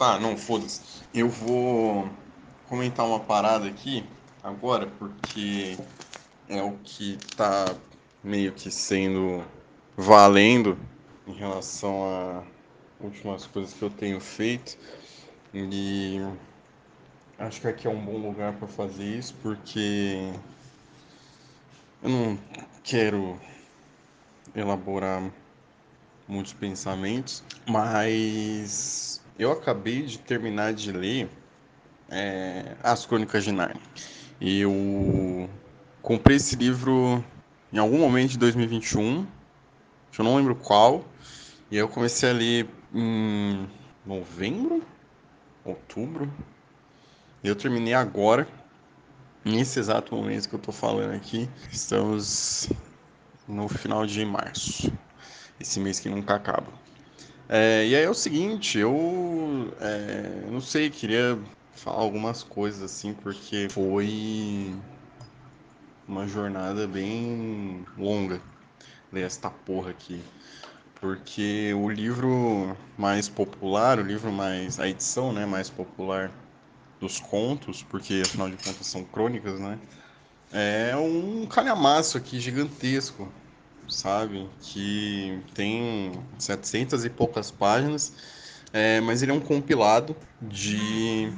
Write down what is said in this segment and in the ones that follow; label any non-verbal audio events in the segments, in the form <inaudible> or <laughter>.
Tá, não, foda-se. Eu vou comentar uma parada aqui agora, porque é o que tá meio que sendo valendo em relação a últimas coisas que eu tenho feito. E acho que aqui é um bom lugar para fazer isso, porque eu não quero elaborar muitos pensamentos, mas eu acabei de terminar de ler é, As Crônicas de Narnia. Eu comprei esse livro em algum momento de 2021, eu não lembro qual, e eu comecei a ler em novembro, outubro, e eu terminei agora, nesse exato momento que eu tô falando aqui. Estamos no final de março, esse mês que nunca acaba. É, e aí é o seguinte, eu é, não sei, queria falar algumas coisas assim, porque foi uma jornada bem longa ler esta porra aqui. Porque o livro mais popular, o livro mais. a edição né, mais popular dos contos, porque afinal de contas são crônicas, né? É um calhamaço aqui gigantesco, sabe? Que tem 700 e poucas páginas, é, mas ele é um compilado de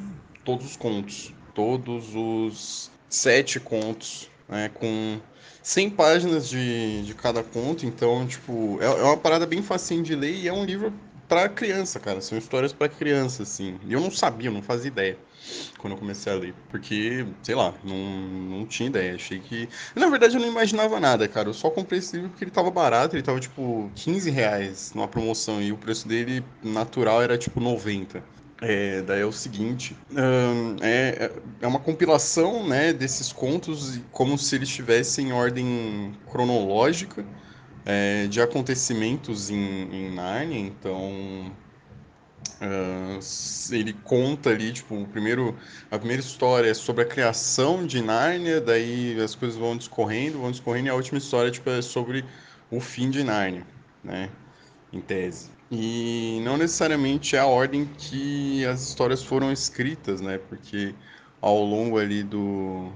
todos os contos, todos os sete contos, né, com 100 páginas de, de cada conto, então, tipo, é, é uma parada bem facinho de ler e é um livro para criança, cara, são histórias para criança, assim. E eu não sabia, não fazia ideia quando eu comecei a ler, porque, sei lá, não, não tinha ideia, achei que... Na verdade, eu não imaginava nada, cara, eu só comprei esse livro porque ele tava barato, ele tava, tipo, 15 reais numa promoção, e o preço dele natural era, tipo, 90. É, daí é o seguinte, é, é uma compilação né, desses contos como se eles estivessem em ordem cronológica é, de acontecimentos em, em Narnia, então uh, ele conta ali, tipo, o primeiro, a primeira história é sobre a criação de Nárnia, daí as coisas vão discorrendo, vão discorrendo, e a última história tipo, é sobre o fim de Nárnia, né, em tese. E não necessariamente é a ordem que as histórias foram escritas, né? Porque ao longo ali do,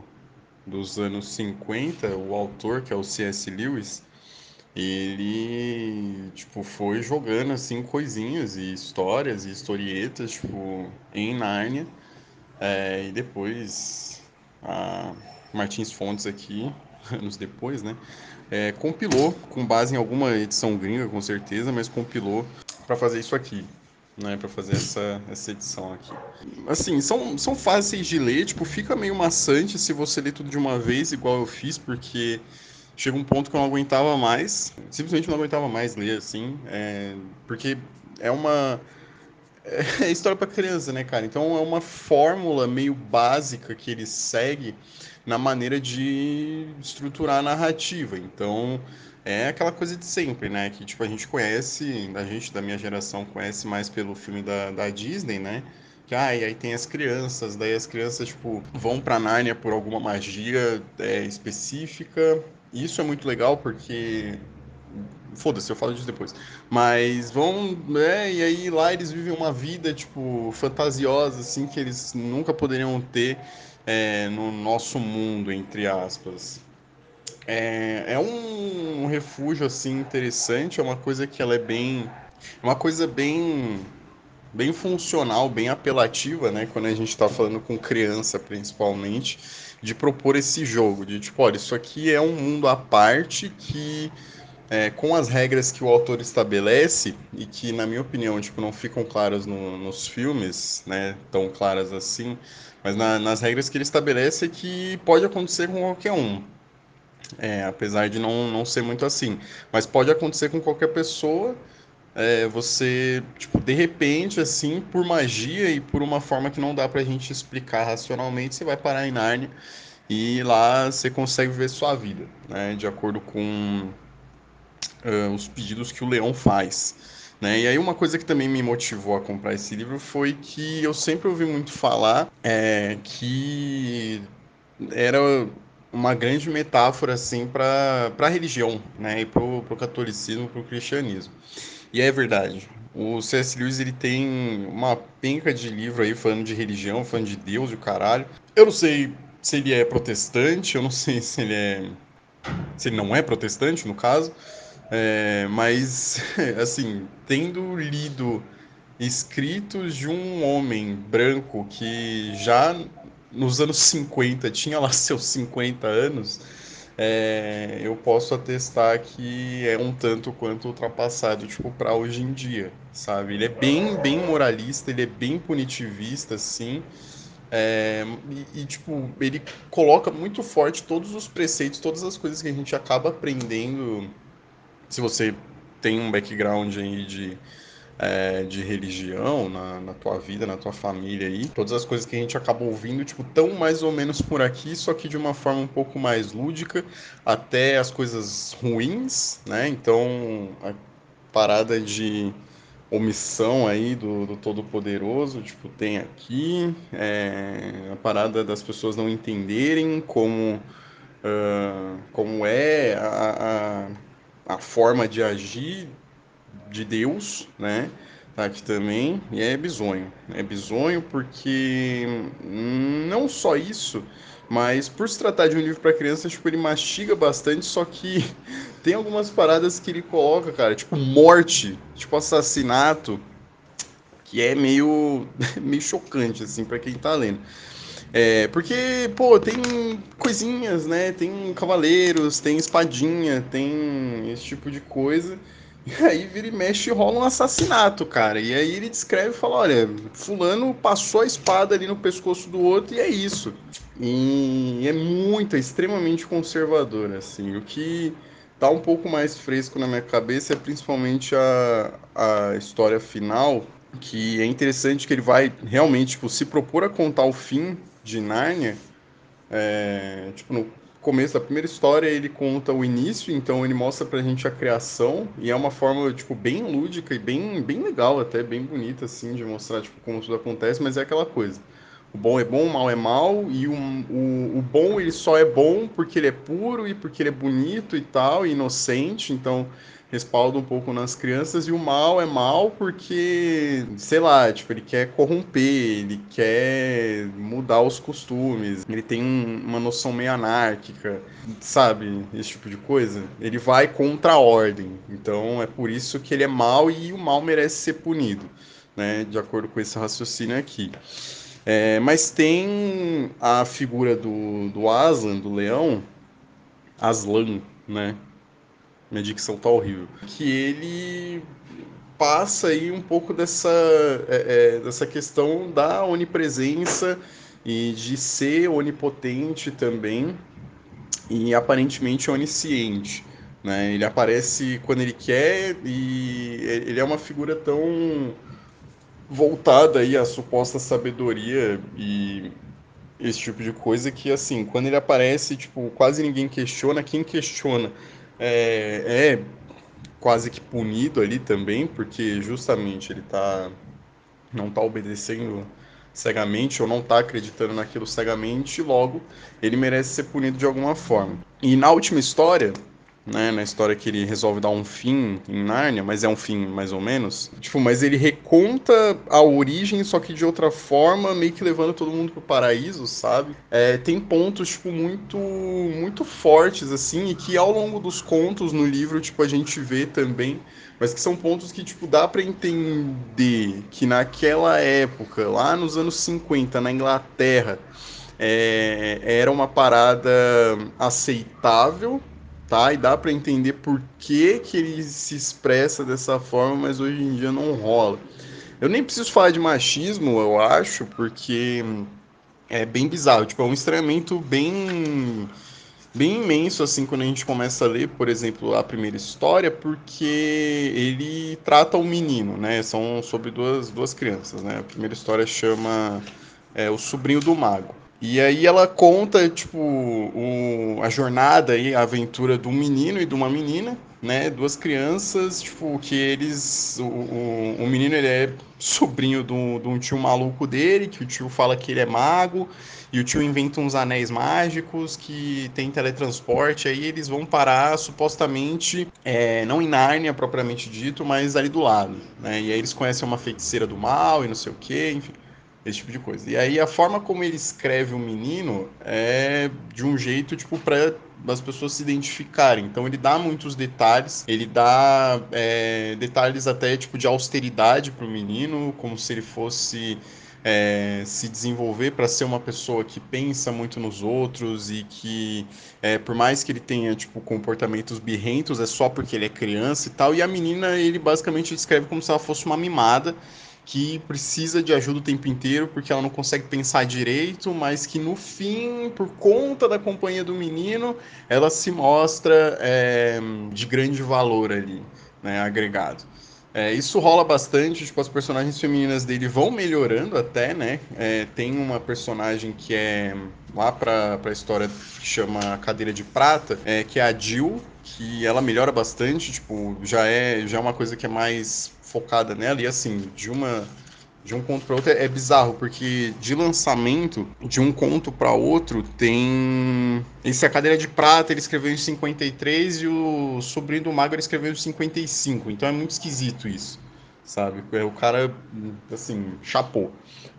dos anos 50, o autor, que é o C.S. Lewis, ele tipo foi jogando assim coisinhas e histórias e historietas tipo em Nárnia é, e depois a Martins Fontes aqui <laughs> anos depois né é, compilou com base em alguma edição gringa com certeza mas compilou para fazer isso aqui, né, para fazer essa, essa edição aqui. Assim, são, são fáceis de ler, tipo, fica meio maçante se você ler tudo de uma vez, igual eu fiz, porque chega um ponto que eu não aguentava mais, simplesmente não aguentava mais ler, assim, é, porque é uma <laughs> é história para criança, né, cara? Então é uma fórmula meio básica que ele segue na maneira de estruturar a narrativa. Então é aquela coisa de sempre, né? Que tipo a gente conhece, a gente da minha geração conhece mais pelo filme da, da Disney, né? Que ah, aí tem as crianças, daí as crianças tipo vão para Nárnia por alguma magia é, específica. Isso é muito legal porque Foda-se, eu falo disso depois. Mas vão, né? E aí lá eles vivem uma vida, tipo, fantasiosa, assim, que eles nunca poderiam ter é, no nosso mundo, entre aspas. É, é um, um refúgio, assim, interessante, é uma coisa que ela é bem... É uma coisa bem bem funcional, bem apelativa, né? Quando a gente está falando com criança, principalmente, de propor esse jogo, de tipo, olha, isso aqui é um mundo à parte que é, com as regras que o autor estabelece e que, na minha opinião, tipo, não ficam claras no, nos filmes, né, tão claras assim, mas na, nas regras que ele estabelece é que pode acontecer com qualquer um, é, apesar de não, não ser muito assim, mas pode acontecer com qualquer pessoa, é, você, tipo, de repente, assim, por magia e por uma forma que não dá pra gente explicar racionalmente, você vai parar em Narnia e lá você consegue viver sua vida, né, de acordo com uh, os pedidos que o Leão faz. Né? E aí uma coisa que também me motivou a comprar esse livro foi que eu sempre ouvi muito falar é, que era uma grande metáfora assim para a religião, né? E para o catolicismo, para o cristianismo. E é verdade. O C.S. Lewis ele tem uma penca de livro aí falando de religião, falando de Deus e o caralho. Eu não sei se ele é protestante, eu não <laughs> sei se ele é. se ele não é protestante, no caso. É, mas, <laughs> assim, tendo lido escritos de um homem branco que já nos anos 50 tinha lá <laughs> seus 50 anos, é, eu posso atestar que é um tanto quanto ultrapassado, tipo, para hoje em dia, sabe? Ele é bem, bem moralista, ele é bem punitivista, assim, é, e, e, tipo, ele coloca muito forte todos os preceitos, todas as coisas que a gente acaba aprendendo, se você tem um background aí de é, de religião na, na tua vida, na tua família aí. Todas as coisas que a gente acaba ouvindo, tipo, tão mais ou menos por aqui, só que de uma forma um pouco mais lúdica, até as coisas ruins, né? Então, a parada de omissão aí do, do Todo-Poderoso, tipo, tem aqui, é, a parada das pessoas não entenderem como, uh, como é a, a, a forma de agir de Deus, né? Tá aqui também, e é bizonho. É bizonho porque hum, não só isso, mas por se tratar de um livro para criança, tipo, ele mastiga bastante, só que <laughs> tem algumas paradas que ele coloca, cara, tipo morte, tipo assassinato, que é meio, <laughs> meio chocante, assim, para quem tá lendo. É, porque, pô, tem coisinhas, né? Tem cavaleiros, tem espadinha, tem esse tipo de coisa. E <laughs> aí vira e mexe rola um assassinato, cara. E aí ele descreve e fala: olha, fulano passou a espada ali no pescoço do outro e é isso. E é muito, é extremamente conservador, assim. O que tá um pouco mais fresco na minha cabeça é principalmente a, a história final, que é interessante que ele vai realmente tipo, se propor a contar o fim de Nárnia. É, tipo, no começo da primeira história ele conta o início, então ele mostra pra gente a criação e é uma forma tipo bem lúdica e bem bem legal, até bem bonita assim de mostrar tipo como tudo acontece, mas é aquela coisa. O bom é bom, o mal é mal e o, o, o bom ele só é bom porque ele é puro e porque ele é bonito e tal, e inocente, então respalda um pouco nas crianças, e o mal é mal porque, sei lá, tipo, ele quer corromper, ele quer mudar os costumes, ele tem uma noção meio anárquica, sabe? Esse tipo de coisa. Ele vai contra a ordem. Então é por isso que ele é mal e o mal merece ser punido, né? De acordo com esse raciocínio aqui. É, mas tem a figura do, do Aslan, do leão, Aslan, né? Minha dicção tá horrível. Que ele passa aí um pouco dessa, é, é, dessa questão da onipresença e de ser onipotente também e aparentemente onisciente. Né? Ele aparece quando ele quer e ele é uma figura tão voltada aí à suposta sabedoria e esse tipo de coisa que assim quando ele aparece tipo quase ninguém questiona quem questiona é, é quase que punido ali também, porque justamente ele tá não está obedecendo cegamente ou não está acreditando naquilo cegamente, logo ele merece ser punido de alguma forma. E na última história, né, na história que ele resolve dar um fim em Nárnia, mas é um fim mais ou menos. Tipo, mas ele reconta a origem, só que de outra forma, meio que levando todo mundo pro paraíso, sabe? É, tem pontos, tipo, muito, muito fortes, assim, e que ao longo dos contos no livro, tipo, a gente vê também, mas que são pontos que, tipo, dá para entender que naquela época, lá nos anos 50, na Inglaterra, é, era uma parada aceitável, tá? E dá para entender por que, que ele se expressa dessa forma, mas hoje em dia não rola. Eu nem preciso falar de machismo, eu acho, porque é bem bizarro. Tipo, é um estranhamento bem bem imenso assim quando a gente começa a ler, por exemplo, a primeira história, porque ele trata o menino, né? São sobre duas, duas crianças, né? A primeira história chama é, O Sobrinho do Mago. E aí ela conta, tipo, a jornada e a aventura de um menino e de uma menina, né? Duas crianças, tipo, que eles. O, o, o menino ele é sobrinho de um tio maluco dele, que o tio fala que ele é mago, e o tio inventa uns anéis mágicos que tem teletransporte, aí eles vão parar supostamente, é, não em Nárnia propriamente dito, mas ali do lado, né? E aí eles conhecem uma feiticeira do mal e não sei o que, enfim esse tipo de coisa. E aí a forma como ele escreve o menino é de um jeito, tipo, para as pessoas se identificarem. Então ele dá muitos detalhes, ele dá é, detalhes até tipo de austeridade para o menino, como se ele fosse é, se desenvolver para ser uma pessoa que pensa muito nos outros e que, é, por mais que ele tenha tipo comportamentos birrentos, é só porque ele é criança e tal. E a menina ele basicamente descreve como se ela fosse uma mimada que precisa de ajuda o tempo inteiro porque ela não consegue pensar direito, mas que no fim, por conta da companhia do menino, ela se mostra é, de grande valor ali, né, agregado. É, isso rola bastante, tipo, as personagens femininas dele vão melhorando até, né? É, tem uma personagem que é lá pra, pra história que chama Cadeira de Prata, é, que é a Jill, que ela melhora bastante, tipo, já é, já é uma coisa que é mais focada nela e assim, de uma de um conto para outro é, é bizarro, porque de lançamento, de um conto para outro, tem. Esse A Cadeira de Prata ele escreveu em 53 e o Sobrinho do Mago ele escreveu em 55. Então é muito esquisito isso, sabe? É, o cara, assim, chapou.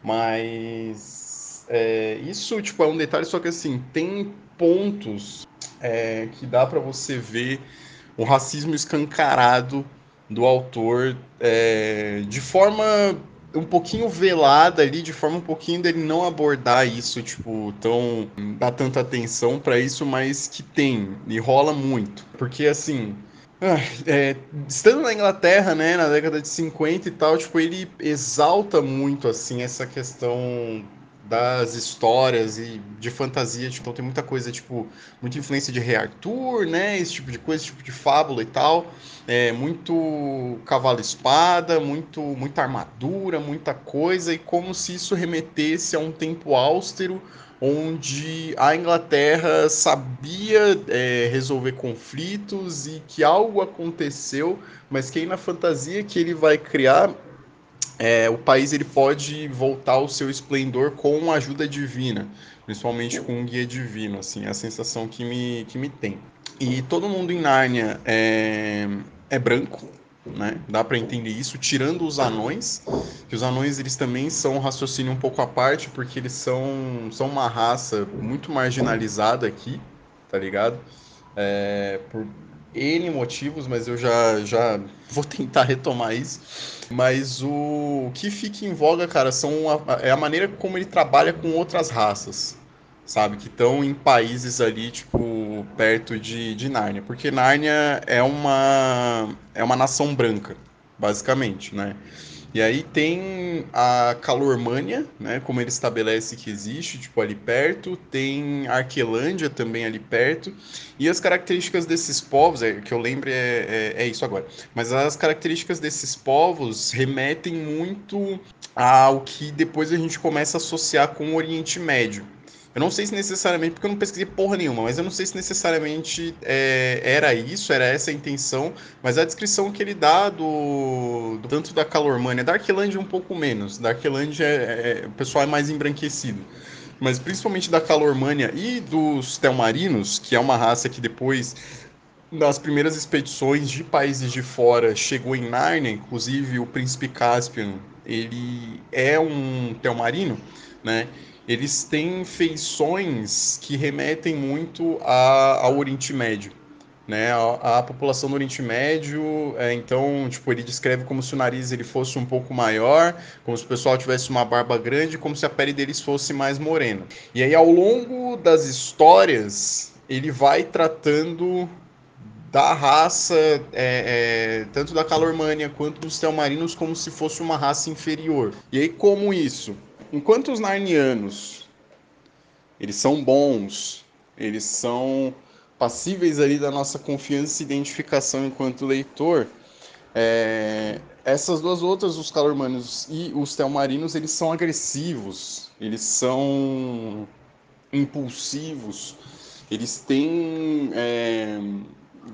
Mas. É, isso, tipo, é um detalhe, só que assim, tem pontos é, que dá para você ver o racismo escancarado do autor é, de forma um pouquinho velada ali, de forma um pouquinho dele não abordar isso, tipo, tão. dar tanta atenção para isso, mas que tem, e rola muito. Porque assim. Ah, é, estando na Inglaterra, né, na década de 50 e tal, tipo, ele exalta muito, assim, essa questão das histórias e de fantasia, tipo, então tem muita coisa, tipo, muita influência de Rei Arthur, né, esse tipo de coisa, esse tipo de fábula e tal, é, muito cavalo-espada, muito, muita armadura, muita coisa, e como se isso remetesse a um tempo austero, onde a Inglaterra sabia é, resolver conflitos e que algo aconteceu, mas que aí na fantasia que ele vai criar é, o país ele pode voltar ao seu esplendor com ajuda divina, principalmente com um guia divino, assim, é a sensação que me, que me tem. E todo mundo em Nárnia é, é branco, né? Dá para entender isso, tirando os anões, que os anões eles também são um raciocínio um pouco à parte, porque eles são, são uma raça muito marginalizada aqui, tá ligado? É, por N motivos, mas eu já, já vou tentar retomar isso. Mas o, que fica em voga, cara, são a, é a maneira como ele trabalha com outras raças, sabe? Que estão em países ali, tipo, perto de, de Nárnia. Porque Nárnia é uma, é uma nação branca, basicamente, né? E aí tem a Calormânia, né, como ele estabelece que existe, tipo ali perto, tem Arquelândia também ali perto, e as características desses povos, é, que eu lembro é, é, é isso agora, mas as características desses povos remetem muito ao que depois a gente começa a associar com o Oriente Médio, eu não sei se necessariamente, porque eu não pesquisei porra nenhuma, mas eu não sei se necessariamente é, era isso, era essa a intenção, mas a descrição que ele dá do, do tanto da Calormania, da Arquelândia um pouco menos, da Arquelândia é, é, o pessoal é mais embranquecido, mas principalmente da Calormania e dos Telmarinos, que é uma raça que depois nas primeiras expedições de países de fora chegou em Nárnia, inclusive o príncipe Caspian, ele é um Telmarino, né? Eles têm feições que remetem muito a, ao Oriente Médio. Né, a, a, população do Oriente Médio, é, então, tipo, ele descreve como se o nariz ele fosse um pouco maior, como se o pessoal tivesse uma barba grande, como se a pele deles fosse mais morena. E aí, ao longo das histórias, ele vai tratando da raça, é, é, tanto da Calormânia quanto dos Telmarinos, como se fosse uma raça inferior. E aí, como isso? Enquanto os narnianos eles são bons, eles são passíveis ali da nossa confiança e identificação enquanto leitor, é, essas duas outras, os calormanos e os telmarinos, eles são agressivos, eles são impulsivos, eles têm é,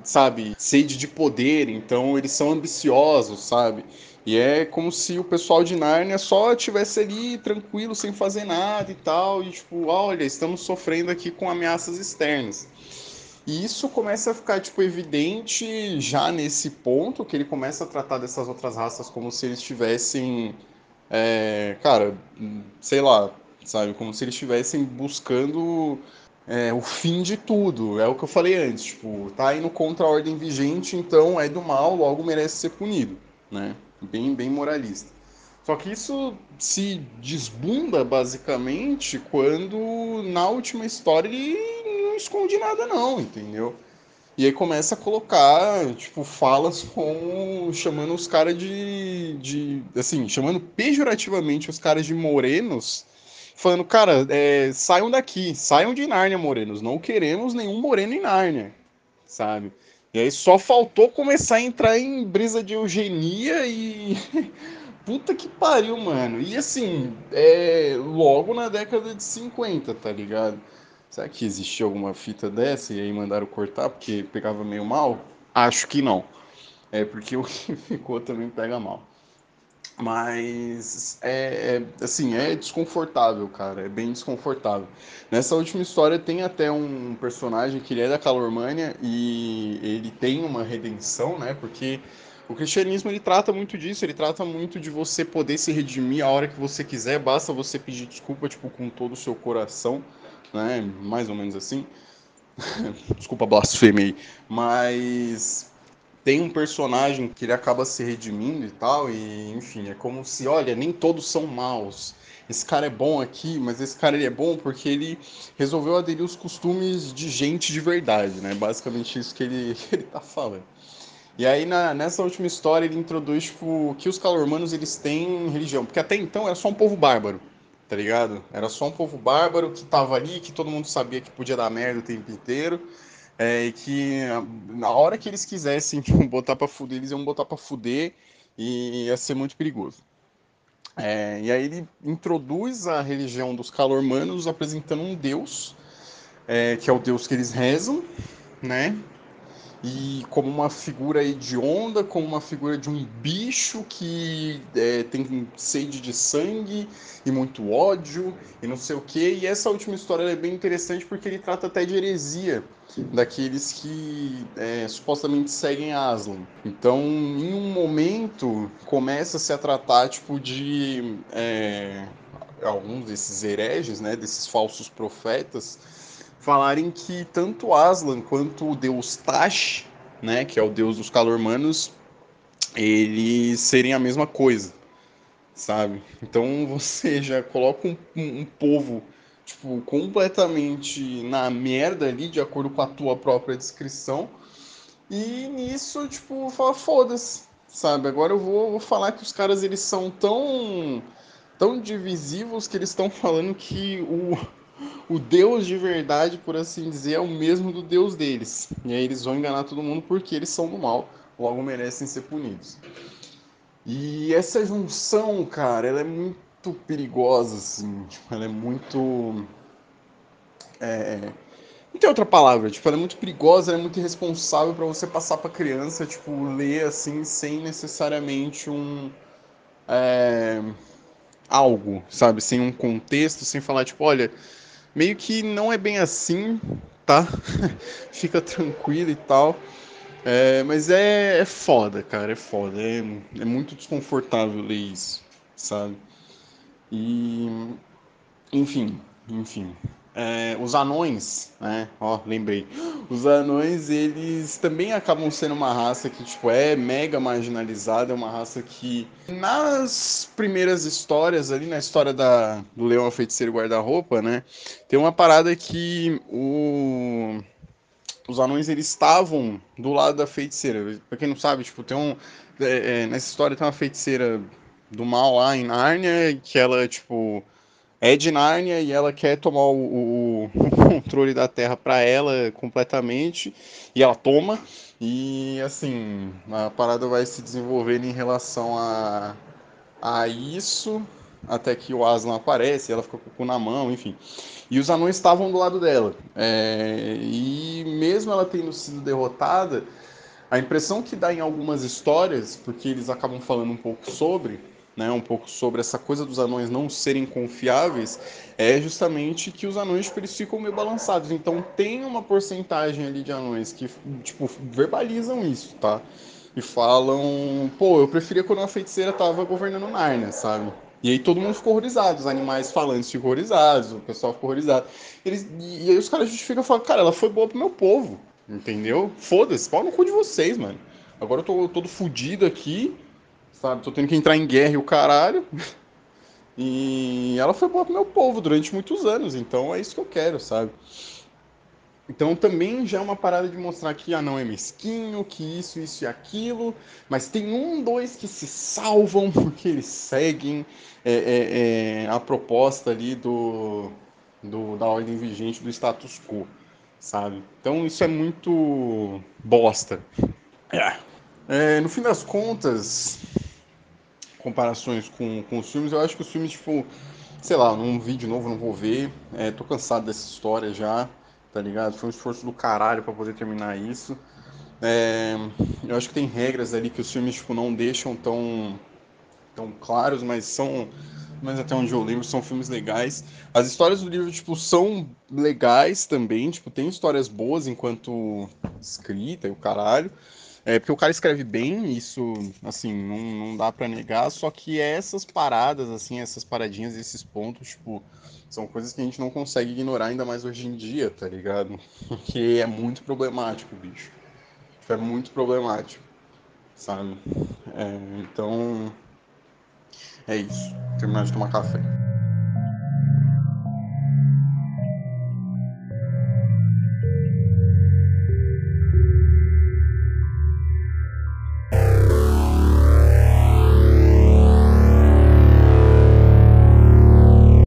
sabe, sede de poder, então eles são ambiciosos, sabe? E é como se o pessoal de Nárnia só tivesse ali tranquilo, sem fazer nada e tal, e tipo, olha, estamos sofrendo aqui com ameaças externas. E isso começa a ficar tipo evidente já nesse ponto que ele começa a tratar dessas outras raças como se eles tivessem, é, cara, sei lá, sabe, como se eles estivessem buscando é, o fim de tudo. É o que eu falei antes, tipo, tá indo contra a ordem vigente, então é do mal, logo merece ser punido, né? Bem, bem moralista. Só que isso se desbunda basicamente quando na última história ele não esconde nada não, entendeu? E aí começa a colocar, tipo, falas com chamando os caras de, de assim, chamando pejorativamente os caras de morenos, falando, cara, é, saiam daqui, saiam de Nárnia, morenos, não queremos nenhum moreno em Nárnia, sabe? E aí só faltou começar a entrar em brisa de eugenia e <laughs> Puta que pariu, mano. E assim, é logo na década de 50, tá ligado? Será que existia alguma fita dessa e aí mandaram cortar porque pegava meio mal? Acho que não. É porque o <laughs> que ficou também pega mal. Mas é, é, assim, é desconfortável, cara. É bem desconfortável. Nessa última história tem até um personagem que ele é da Calormânia e ele tem uma redenção, né? Porque o cristianismo ele trata muito disso, ele trata muito de você poder se redimir a hora que você quiser, basta você pedir desculpa tipo com todo o seu coração, né? Mais ou menos assim. <laughs> desculpa blasfêmia aí, mas tem um personagem que ele acaba se redimindo e tal, e enfim, é como se, olha, nem todos são maus. Esse cara é bom aqui, mas esse cara ele é bom porque ele resolveu aderir os costumes de gente de verdade, né? Basicamente isso que ele, <laughs> que ele tá falando. E aí na, nessa última história ele introduz tipo, que os calormanos eles têm religião, porque até então era só um povo bárbaro, tá ligado? Era só um povo bárbaro que tava ali, que todo mundo sabia que podia dar merda o tempo inteiro. É, que na hora que eles quisessem tipo, <laughs> botar para fuder, eles iam botar para fuder e ia ser muito perigoso. É, e aí ele introduz a religião dos calormanos apresentando um deus, é, que é o deus que eles rezam, né? E como uma figura hedionda, como uma figura de um bicho que é, tem sede de sangue e muito ódio e não sei o que. E essa última história é bem interessante porque ele trata até de heresia daqueles que é, supostamente seguem Aslan. Então, em um momento, começa-se a tratar tipo de é, alguns desses hereges, né, desses falsos profetas falarem que tanto Aslan quanto o deus Tash, né, que é o deus dos calormanos, eles serem a mesma coisa, sabe? Então <laughs> você já coloca um, um, povo tipo completamente na merda ali, de acordo com a tua própria descrição, e nisso tipo fala foda-se, sabe? Agora eu vou, vou falar que os caras eles são tão tão divisivos que eles estão falando que o o Deus de verdade, por assim dizer, é o mesmo do Deus deles. E aí eles vão enganar todo mundo porque eles são do mal, logo merecem ser punidos. E essa junção, cara, ela é muito perigosa, assim. Tipo, ela é muito. É... Não tem outra palavra, tipo, ela é muito perigosa, ela é muito irresponsável para você passar para criança, tipo, ler assim, sem necessariamente um. É... Algo, sabe? Sem um contexto, sem falar, tipo, olha, meio que não é bem assim, tá? <laughs> Fica tranquilo e tal. É, mas é, é foda, cara, é foda. É, é muito desconfortável ler isso, sabe? E. Enfim, enfim. É, os anões, né? Ó, lembrei. Os anões, eles também acabam sendo uma raça que, tipo, é mega marginalizada, é uma raça que, nas primeiras histórias, ali na história da, do Leão, Feiticeiro e Guarda-Roupa, né? Tem uma parada que o, os anões, eles estavam do lado da feiticeira. Pra quem não sabe, tipo, tem um... É, é, nessa história tem uma feiticeira do mal lá em Nárnia, que ela, tipo é de Nárnia e ela quer tomar o, o, o <laughs> controle da Terra para ela completamente e ela toma e assim a parada vai se desenvolvendo em relação a, a isso até que o Aslan aparece, ela fica com o cu na mão, enfim. E os anões estavam do lado dela. É, e mesmo ela tendo sido derrotada, a impressão que dá em algumas histórias, porque eles acabam falando um pouco sobre, né, um pouco sobre essa coisa dos anões não serem confiáveis, é justamente que os anões tipo, eles ficam meio balançados. Então tem uma porcentagem ali de anões que tipo verbalizam isso, tá? E falam, pô, eu preferia quando a feiticeira tava governando Narnia, sabe? E aí todo mundo ficou horrorizado, os animais falantes ficam horrorizados, o pessoal ficou horrorizado. Eles, e aí os caras justificam e falam, cara, ela foi boa pro meu povo, entendeu? Foda-se, pau no cu de vocês, mano. Agora eu tô todo fudido aqui, sabe? Tô tendo que entrar em guerra e o caralho. E ela foi boa pro meu povo durante muitos anos, então é isso que eu quero, sabe? Então também já é uma parada de mostrar que ah, não é mesquinho, que isso, isso e aquilo, mas tem um, dois que se salvam <laughs> porque eles seguem é, é, é, a proposta ali do, do, da ordem vigente do status quo, sabe? Então isso é muito bosta. É. É, no fim das contas, comparações com, com os filmes, eu acho que os filmes, tipo, sei lá, num vídeo novo não vou ver, é, tô cansado dessa história já, tá ligado? Foi um esforço do caralho para poder terminar isso. É, eu acho que tem regras ali que os filmes, tipo, não deixam tão, tão claros, mas são, mas até onde eu lembro, são filmes legais. As histórias do livro, tipo, são legais também, tipo, tem histórias boas enquanto escrita e o caralho. É, porque o cara escreve bem, isso, assim, não, não dá para negar, só que essas paradas, assim, essas paradinhas, esses pontos, tipo, são coisas que a gente não consegue ignorar ainda mais hoje em dia, tá ligado? <laughs> Porque é muito problemático, bicho. É muito problemático, sabe? É, então, é isso. Terminar de tomar café.